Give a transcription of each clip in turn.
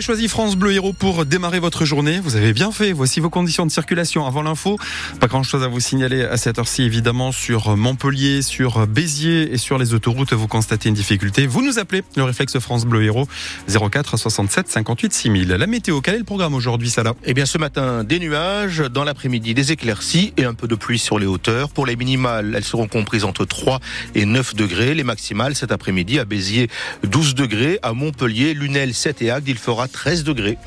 Choisi France Bleu Héros pour démarrer votre journée. Vous avez bien fait. Voici vos conditions de circulation avant l'info. Pas grand chose à vous signaler à cette heure-ci, évidemment, sur Montpellier, sur Béziers et sur les autoroutes. Vous constatez une difficulté. Vous nous appelez le réflexe France Bleu Héros 04 67 58 6000. La météo, quel est le programme aujourd'hui, Salah? Eh bien, ce matin, des nuages. Dans l'après-midi, des éclaircies et un peu de pluie sur les hauteurs. Pour les minimales, elles seront comprises entre 3 et 9 degrés. Les maximales, cet après-midi, à Béziers, 12 degrés. À Montpellier, Lunel, 7 et Agde, il fera 13 degrés.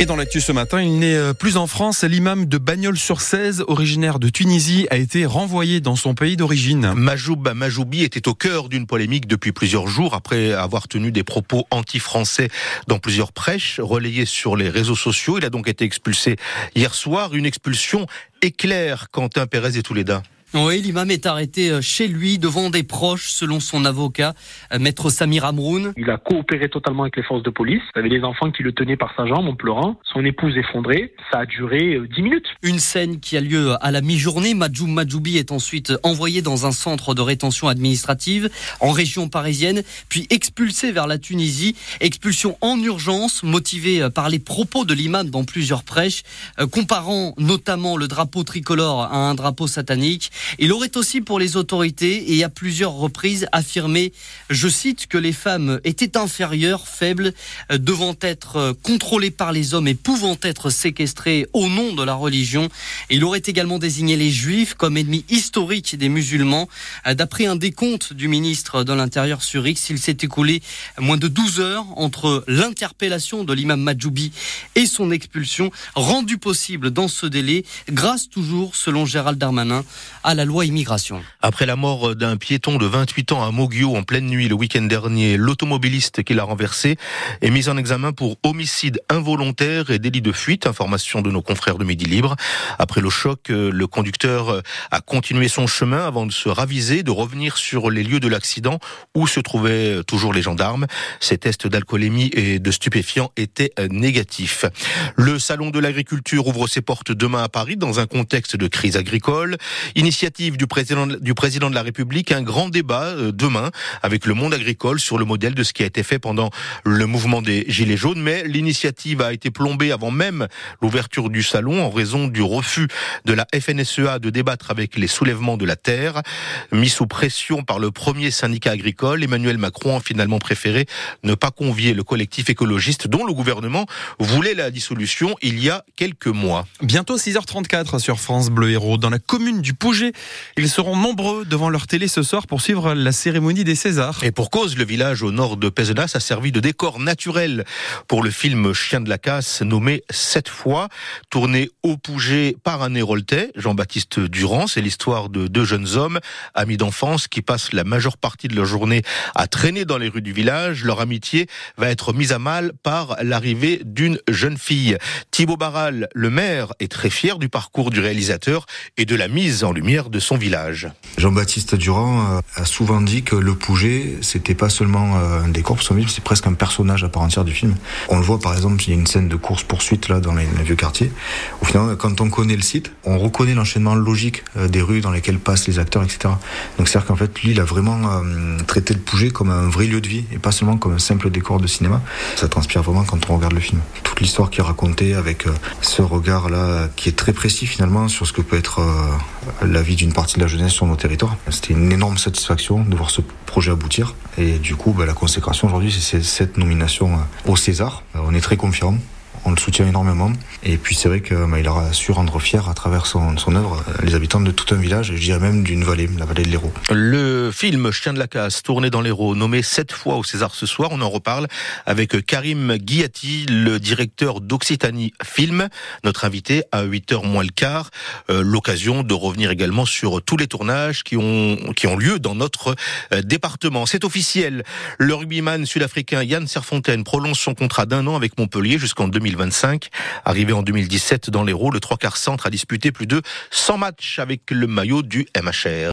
Et dans l'actu ce matin, il n'est euh, plus en France. L'imam de Bagnols-sur-Cèze, originaire de Tunisie, a été renvoyé dans son pays d'origine. Majoub Majoubi était au cœur d'une polémique depuis plusieurs jours après avoir tenu des propos anti-français dans plusieurs prêches relayés sur les réseaux sociaux. Il a donc été expulsé hier soir. Une expulsion éclair Quentin Pérez et Touléda. Oui, l'imam est arrêté euh, chez lui devant des proches, selon son avocat, euh, maître Samir Amroun. Il a coopéré totalement avec les forces de police. Il y avait des enfants qui le tenaient par sa jambe en pleurant. Son épouse effondrée. Ça a duré 10 euh, minutes. Une scène qui a lieu à la mi-journée. Majoub Majoubi est ensuite envoyé dans un centre de rétention administrative en région parisienne, puis expulsé vers la Tunisie. Expulsion en urgence, motivée par les propos de l'imam dans plusieurs prêches, comparant notamment le drapeau tricolore à un drapeau satanique. Il aurait aussi pour les autorités et à plusieurs reprises affirmé, je cite, que les femmes étaient inférieures, faibles, euh, devant être euh, contrôlées par les hommes et pouvant être séquestrées au nom de la religion. Il aurait également désigné les juifs comme ennemis historiques des musulmans. Euh, d'après un décompte du ministre de l'Intérieur sur X, il s'est écoulé moins de 12 heures entre l'interpellation de l'imam Majoubi et son expulsion, rendue possible dans ce délai grâce toujours, selon Gérald Darmanin, Après la mort d'un piéton de 28 ans à Moguio en pleine nuit le week-end dernier, l'automobiliste qui l'a renversé est mis en examen pour homicide involontaire et délit de fuite, information de nos confrères de Midi Libre. Après le choc, le conducteur a continué son chemin avant de se raviser, de revenir sur les lieux de l'accident où se trouvaient toujours les gendarmes. Ses tests d'alcoolémie et de stupéfiants étaient négatifs. Le salon de l'agriculture ouvre ses portes demain à Paris dans un contexte de crise agricole initiative du président, du président de la République, un grand débat euh, demain avec le monde agricole sur le modèle de ce qui a été fait pendant le mouvement des Gilets jaunes. Mais l'initiative a été plombée avant même l'ouverture du salon en raison du refus de la FNSEA de débattre avec les soulèvements de la terre. Mis sous pression par le premier syndicat agricole, Emmanuel Macron a finalement préféré ne pas convier le collectif écologiste dont le gouvernement voulait la dissolution il y a quelques mois. Bientôt 6h34 sur France Bleu Héros dans la commune du Pouget ils seront nombreux devant leur télé ce soir pour suivre la cérémonie des Césars. Et pour cause, le village au nord de Pézenas a servi de décor naturel pour le film Chien de la casse nommé Sept fois, tourné au Pouget par un héroltais, Jean-Baptiste Durand. C'est l'histoire de deux jeunes hommes, amis d'enfance, qui passent la majeure partie de leur journée à traîner dans les rues du village. Leur amitié va être mise à mal par l'arrivée d'une jeune fille. Thibaut Barral, le maire, est très fier du parcours du réalisateur et de la mise en lumière de son village. Jean-Baptiste Durand euh, a souvent dit que le Pouget, c'était pas seulement euh, un décor pour son film, c'est presque un personnage à part entière du film. On le voit par exemple, il y a une scène de course-poursuite là dans les, vieux quartiers. Au final, quand on connaît le site, on reconnaît l'enchaînement logique euh, des rues dans lesquelles passent les acteurs, etc. Donc c'est-à-dire qu'en fait, lui, il a vraiment traité le Pouget comme un vrai lieu de vie et pas seulement comme un simple décor de cinéma. Ça transpire vraiment quand on regarde le film. L'histoire qui est racontée avec ce regard-là qui est très précis finalement sur ce que peut être la vie d'une partie de la jeunesse sur nos territoires. C'était une énorme satisfaction de voir ce projet aboutir. Et du coup, bah, la consécration aujourd'hui, c'est cette nomination euh, au César. Euh, on est très confiants on le soutient énormément. Et puis c'est vrai qu'il bah, aura su rendre fier à travers son, œuvre euh, les habitants de tout un village, et je dirais même d'une vallée, la vallée de l'Hérault. Le film Chien de la casse, tourné dans l'Hérault, nommé sept fois au César ce soir, on en reparle avec Karim Guiati, le directeur d'Occitanie Film, notre invité à 8h moins le quart. Euh, l'occasion de revenir également sur tous les tournages qui ont, qui ont lieu dans notre euh, département. C'est officiel, le rugbyman sud-africain Yann Serfontaine prolonge son contrat d'un an avec Montpellier jusqu'en 2020. 2025. Arrivé en 2017 dans l'Hérault, le trois quarts centre a disputé plus de 100 matchs avec le maillot du MHR.